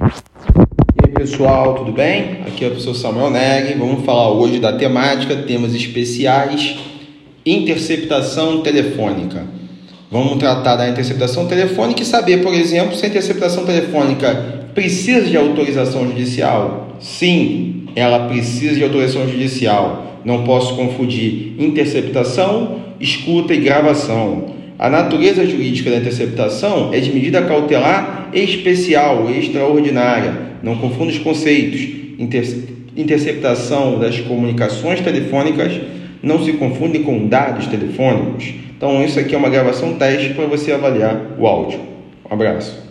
E aí pessoal, tudo bem? Aqui é o professor Samuel Neg. Vamos falar hoje da temática, temas especiais, interceptação telefônica. Vamos tratar da interceptação telefônica e saber, por exemplo, se a interceptação telefônica precisa de autorização judicial. Sim, ela precisa de autorização judicial. Não posso confundir interceptação, escuta e gravação. A natureza jurídica da interceptação é de medida cautelar especial, extraordinária. Não confunda os conceitos. Interceptação das comunicações telefônicas não se confunde com dados telefônicos. Então, isso aqui é uma gravação teste para você avaliar o áudio. Um abraço.